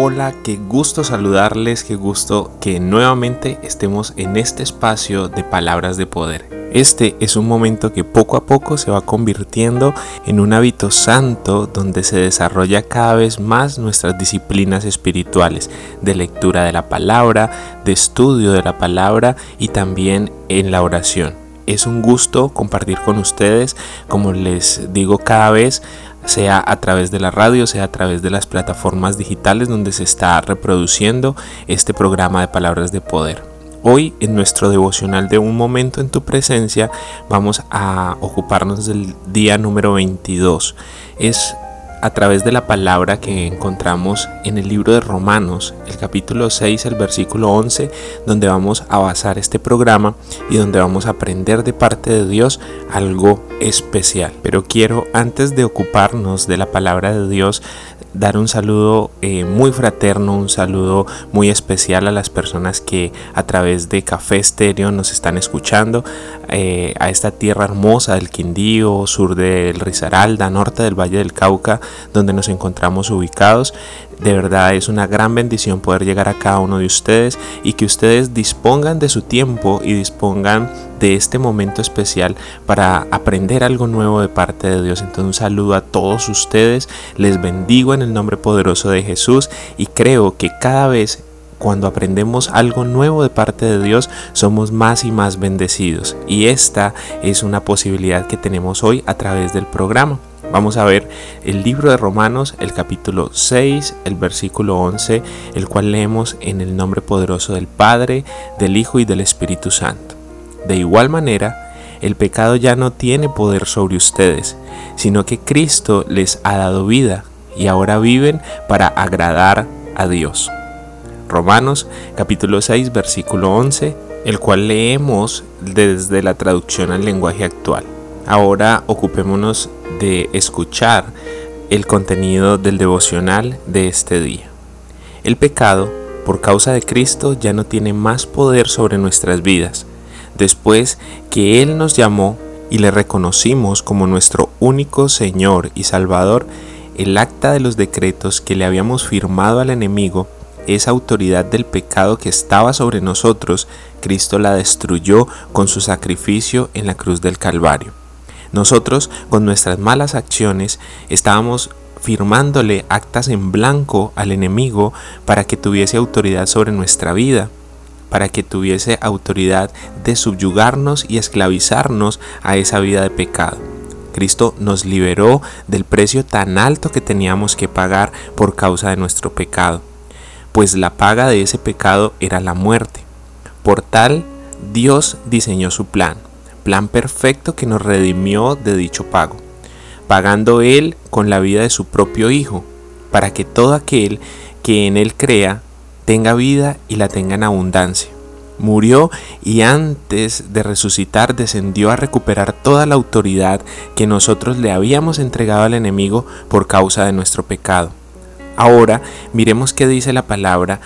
Hola, qué gusto saludarles, qué gusto que nuevamente estemos en este espacio de palabras de poder. Este es un momento que poco a poco se va convirtiendo en un hábito santo donde se desarrolla cada vez más nuestras disciplinas espirituales de lectura de la palabra, de estudio de la palabra y también en la oración. Es un gusto compartir con ustedes, como les digo cada vez, sea a través de la radio, sea a través de las plataformas digitales donde se está reproduciendo este programa de palabras de poder. Hoy en nuestro devocional de un momento en tu presencia vamos a ocuparnos del día número 22. Es a través de la palabra que encontramos en el libro de Romanos, el capítulo 6, el versículo 11, donde vamos a basar este programa y donde vamos a aprender de parte de Dios algo especial. Pero quiero, antes de ocuparnos de la palabra de Dios, dar un saludo eh, muy fraterno, un saludo muy especial a las personas que a través de Café Estéreo nos están escuchando, eh, a esta tierra hermosa del Quindío, sur del Risaralda, norte del Valle del Cauca, donde nos encontramos ubicados. De verdad es una gran bendición poder llegar a cada uno de ustedes y que ustedes dispongan de su tiempo y dispongan de este momento especial para aprender algo nuevo de parte de Dios. Entonces un saludo a todos ustedes, les bendigo en el nombre poderoso de Jesús y creo que cada vez cuando aprendemos algo nuevo de parte de Dios, somos más y más bendecidos. Y esta es una posibilidad que tenemos hoy a través del programa. Vamos a ver el libro de Romanos, el capítulo 6, el versículo 11, el cual leemos en el nombre poderoso del Padre, del Hijo y del Espíritu Santo. De igual manera, el pecado ya no tiene poder sobre ustedes, sino que Cristo les ha dado vida y ahora viven para agradar a Dios. Romanos capítulo 6 versículo 11, el cual leemos desde la traducción al lenguaje actual. Ahora ocupémonos de escuchar el contenido del devocional de este día. El pecado, por causa de Cristo, ya no tiene más poder sobre nuestras vidas, después que Él nos llamó y le reconocimos como nuestro único Señor y Salvador, el acta de los decretos que le habíamos firmado al enemigo, esa autoridad del pecado que estaba sobre nosotros, Cristo la destruyó con su sacrificio en la cruz del Calvario. Nosotros, con nuestras malas acciones, estábamos firmándole actas en blanco al enemigo para que tuviese autoridad sobre nuestra vida, para que tuviese autoridad de subyugarnos y esclavizarnos a esa vida de pecado. Cristo nos liberó del precio tan alto que teníamos que pagar por causa de nuestro pecado, pues la paga de ese pecado era la muerte. Por tal, Dios diseñó su plan plan perfecto que nos redimió de dicho pago, pagando Él con la vida de su propio Hijo, para que todo aquel que en Él crea tenga vida y la tenga en abundancia. Murió y antes de resucitar descendió a recuperar toda la autoridad que nosotros le habíamos entregado al enemigo por causa de nuestro pecado. Ahora miremos qué dice la palabra,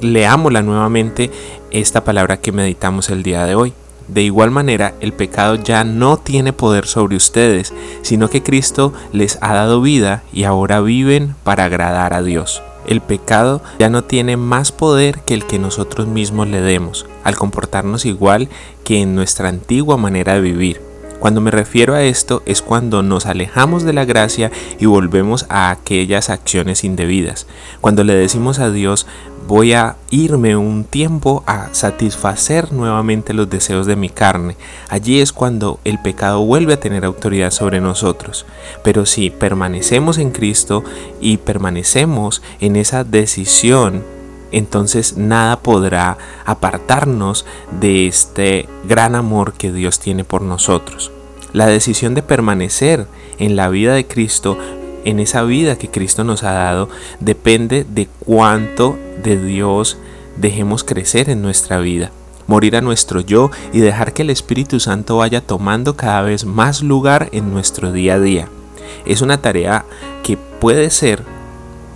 leámosla nuevamente esta palabra que meditamos el día de hoy. De igual manera, el pecado ya no tiene poder sobre ustedes, sino que Cristo les ha dado vida y ahora viven para agradar a Dios. El pecado ya no tiene más poder que el que nosotros mismos le demos, al comportarnos igual que en nuestra antigua manera de vivir. Cuando me refiero a esto es cuando nos alejamos de la gracia y volvemos a aquellas acciones indebidas. Cuando le decimos a Dios, voy a irme un tiempo a satisfacer nuevamente los deseos de mi carne. Allí es cuando el pecado vuelve a tener autoridad sobre nosotros. Pero si permanecemos en Cristo y permanecemos en esa decisión entonces nada podrá apartarnos de este gran amor que Dios tiene por nosotros. La decisión de permanecer en la vida de Cristo, en esa vida que Cristo nos ha dado, depende de cuánto de Dios dejemos crecer en nuestra vida morir a nuestro yo y dejar que el Espíritu Santo vaya tomando cada vez más lugar en nuestro día a día. Es una tarea que puede ser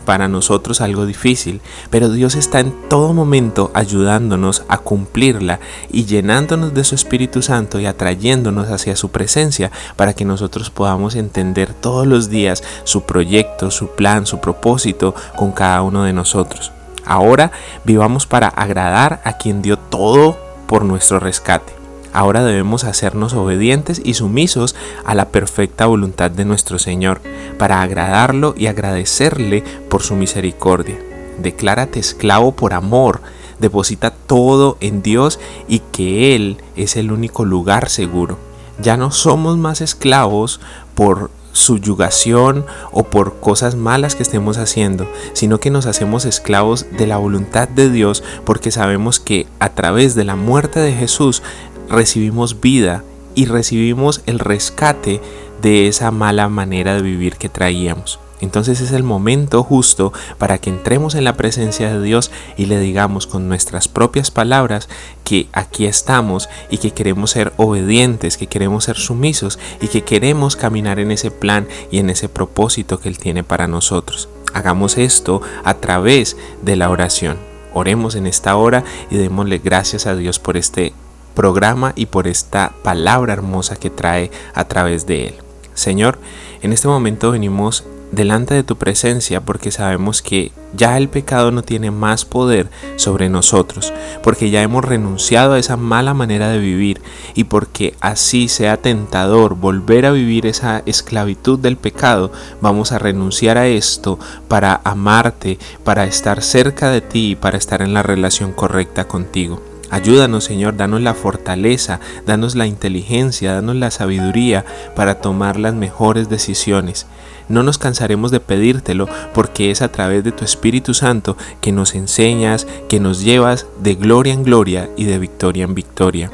para nosotros algo difícil, pero Dios está en todo momento ayudándonos a cumplirla y llenándonos de su Espíritu Santo y atrayéndonos hacia su presencia para que nosotros podamos entender todos los días su proyecto, su plan, su propósito con cada uno de nosotros. Ahora vivamos para agradar a quien dio todo por nuestro rescate. Ahora debemos hacernos obedientes y sumisos a la perfecta voluntad de nuestro Señor, para agradarlo y agradecerle por su misericordia. Declárate esclavo por amor, deposita todo en Dios y que Él es el único lugar seguro. Ya no somos más esclavos por subyugación o por cosas malas que estemos haciendo, sino que nos hacemos esclavos de la voluntad de Dios porque sabemos que a través de la muerte de Jesús recibimos vida y recibimos el rescate de esa mala manera de vivir que traíamos. Entonces es el momento justo para que entremos en la presencia de Dios y le digamos con nuestras propias palabras que aquí estamos y que queremos ser obedientes, que queremos ser sumisos y que queremos caminar en ese plan y en ese propósito que Él tiene para nosotros. Hagamos esto a través de la oración. Oremos en esta hora y démosle gracias a Dios por este programa y por esta palabra hermosa que trae a través de Él. Señor, en este momento venimos delante de tu presencia porque sabemos que ya el pecado no tiene más poder sobre nosotros, porque ya hemos renunciado a esa mala manera de vivir y porque así sea tentador volver a vivir esa esclavitud del pecado, vamos a renunciar a esto para amarte, para estar cerca de ti y para estar en la relación correcta contigo. Ayúdanos, Señor, danos la fortaleza, danos la inteligencia, danos la sabiduría para tomar las mejores decisiones. No nos cansaremos de pedírtelo porque es a través de tu Espíritu Santo que nos enseñas, que nos llevas de gloria en gloria y de victoria en victoria.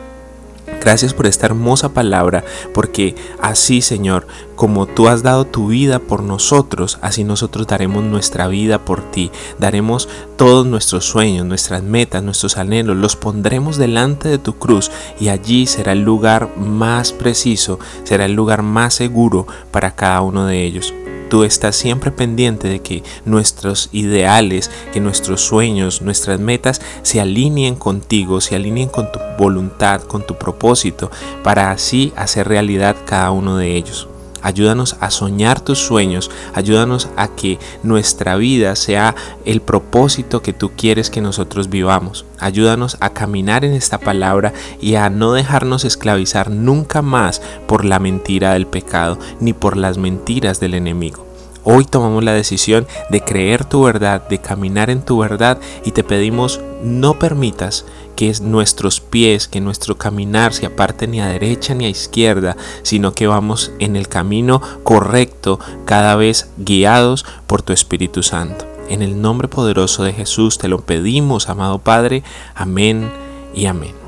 Gracias por esta hermosa palabra, porque así, Señor, como tú has dado tu vida por nosotros, así nosotros daremos nuestra vida por ti. Daremos todos nuestros sueños, nuestras metas, nuestros anhelos, los pondremos delante de tu cruz y allí será el lugar más preciso, será el lugar más seguro para cada uno de ellos tú estás siempre pendiente de que nuestros ideales, que nuestros sueños, nuestras metas se alineen contigo, se alineen con tu voluntad, con tu propósito, para así hacer realidad cada uno de ellos. Ayúdanos a soñar tus sueños, ayúdanos a que nuestra vida sea el propósito que tú quieres que nosotros vivamos. Ayúdanos a caminar en esta palabra y a no dejarnos esclavizar nunca más por la mentira del pecado ni por las mentiras del enemigo. Hoy tomamos la decisión de creer tu verdad, de caminar en tu verdad y te pedimos no permitas que nuestros pies, que nuestro caminar se aparte ni a derecha ni a izquierda, sino que vamos en el camino correcto, cada vez guiados por tu Espíritu Santo. En el nombre poderoso de Jesús te lo pedimos, amado Padre. Amén y amén.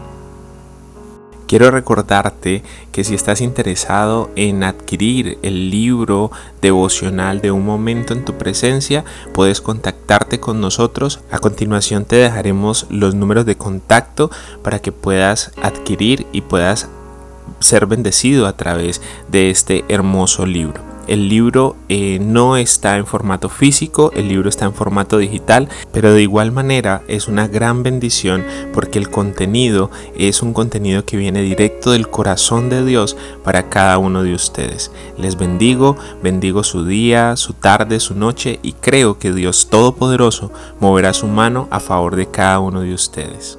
Quiero recordarte que si estás interesado en adquirir el libro devocional de un momento en tu presencia, puedes contactarte con nosotros. A continuación te dejaremos los números de contacto para que puedas adquirir y puedas ser bendecido a través de este hermoso libro. El libro eh, no está en formato físico, el libro está en formato digital, pero de igual manera es una gran bendición porque el contenido es un contenido que viene directo del corazón de Dios para cada uno de ustedes. Les bendigo, bendigo su día, su tarde, su noche y creo que Dios Todopoderoso moverá su mano a favor de cada uno de ustedes.